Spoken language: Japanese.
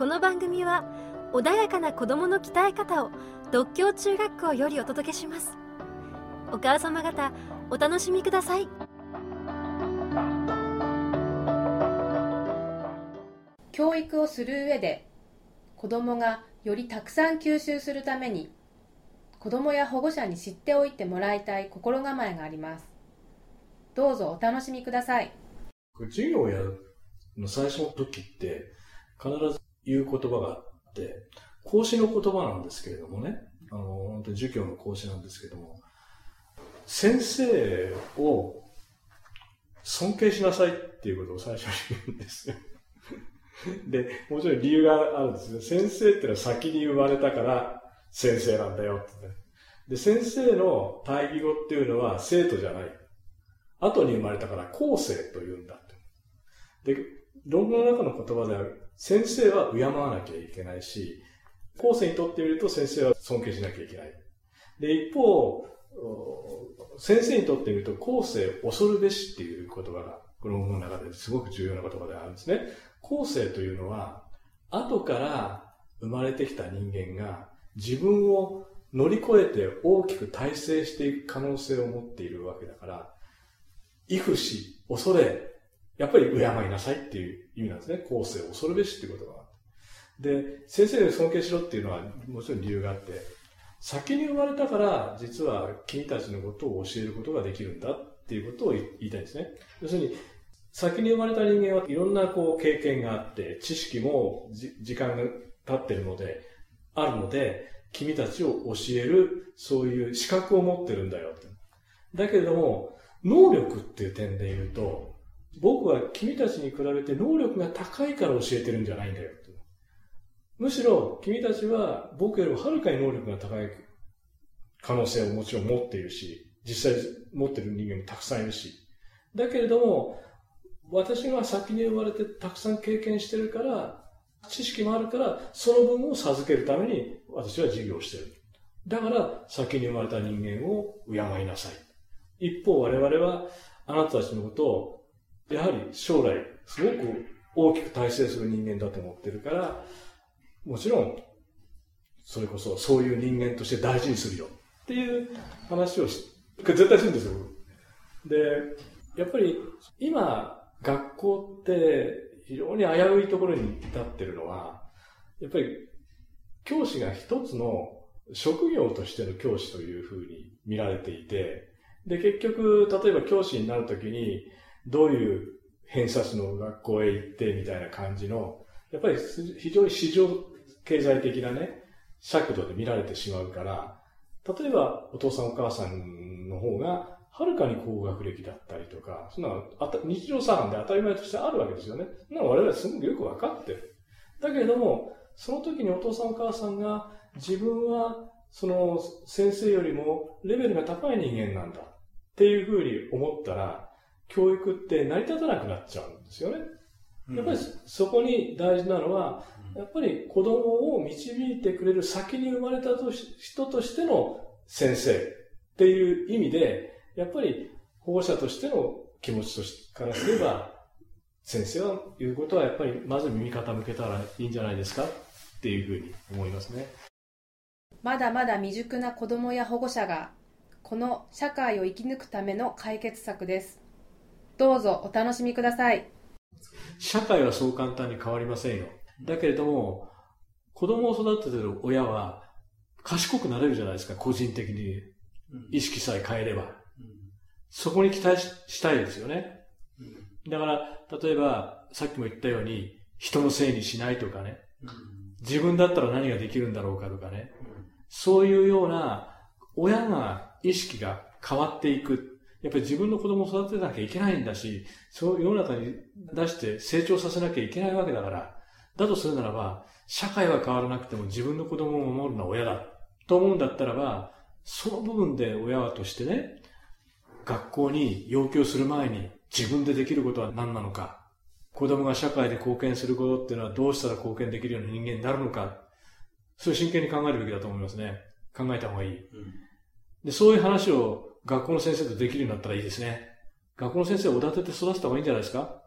この番組は穏やかな子供の鍛え方を独協中学校よりお届けします。お母様方お楽しみください。教育をする上で子供がよりたくさん吸収するために子供や保護者に知っておいてもらいたい心構えがあります。どうぞお楽しみください。授業をやるの最初の時って必ず言う言葉があって、講師の言葉なんですけれどもね、あの、本当に授業の講師なんですけども、先生を尊敬しなさいっていうことを最初に言うんですよ。で、もちろん理由があるんですね。先生ってのは先に生まれたから先生なんだよって、ね。で、先生の対義語っていうのは生徒じゃない。後に生まれたから後世と言うんだって。で、論文の中の言葉である先生は敬わなきゃいけないし、後世にとってみると先生は尊敬しなきゃいけない。で、一方、先生にとってみると後世恐るべしっていう言葉が、この論文の中ですごく重要な言葉であるんですね。後世というのは、後から生まれてきた人間が自分を乗り越えて大きく大成していく可能性を持っているわけだから、畏怖し、恐れ、やっぱり敬いなさいっていう意味なんですね。後世を恐るべしっていうことが。で、先生に尊敬しろっていうのはもちろん理由があって、先に生まれたから、実は君たちのことを教えることができるんだっていうことを言いたいんですね。要するに、先に生まれた人間はいろんなこう経験があって、知識も時間が経ってるので、あるので、君たちを教える、そういう資格を持ってるんだよ。だけれども、能力っていう点で言うと、僕は君たちに比べて能力が高いから教えてるんじゃないんだよ。むしろ君たちは僕よりもはるかに能力が高い可能性をもちろん持っているし、実際持ってる人間もたくさんいるし。だけれども、私が先に生まれてたくさん経験してるから、知識もあるから、その分を授けるために私は授業してる。だから、先に生まれた人間を敬いなさい。一方、我々はあなたたちのことをやはり将来、すごく大きく大成する人間だと思ってるから、もちろん、それこそそういう人間として大事にするよっていう話をし、絶対するんですよ。で、やっぱり今、学校って非常に危ういところに至ってるのは、やっぱり教師が一つの職業としての教師というふうに見られていて、で、結局、例えば教師になるときに、どういう偏差値の学校へ行ってみたいな感じの、やっぱり非常に市場経済的なね、尺度で見られてしまうから、例えばお父さんお母さんの方が、はるかに高学歴だったりとか、そんな日常茶飯で当たり前としてあるわけですよね。な我々すごくよくわかってる。だけれども、その時にお父さんお母さんが自分はその先生よりもレベルが高い人間なんだっていうふうに思ったら、教育って成り立たなくなっちゃうんですよね。やっぱりそこに大事なのは、やっぱり子供を導いてくれる先に生まれた人としての先生っていう意味で、やっぱり保護者としての気持ちとしからすれば、先生は言うことはやっぱりまず耳傾けたらいいんじゃないですかっていうふうに思いますね。まだまだ未熟な子供や保護者が、この社会を生き抜くための解決策です。どうぞお楽しみください。社会はそう簡単に変わりませんよ。だけれども、子供を育ててる親は賢くなれるじゃないですか、個人的に。意識さえ変えれば。そこに期待したいですよね。だから、例えば、さっきも言ったように、人のせいにしないとかね。自分だったら何ができるんだろうかとかね。そういうような、親が意識が変わっていく。やっぱり自分の子供を育てなきゃいけないんだし、そう世の中に出して成長させなきゃいけないわけだから、だとするならば、社会は変わらなくても自分の子供を守るのは親だと思うんだったらば、その部分で親としてね、学校に要求する前に自分でできることは何なのか、子供が社会で貢献することっていうのはどうしたら貢献できるような人間になるのか、そういう真剣に考えるべきだと思いますね。考えた方がいい。うん、でそういう話を学校の先生とできるようになったらいいですね。学校の先生をおだてて育てた方がいいんじゃないですか？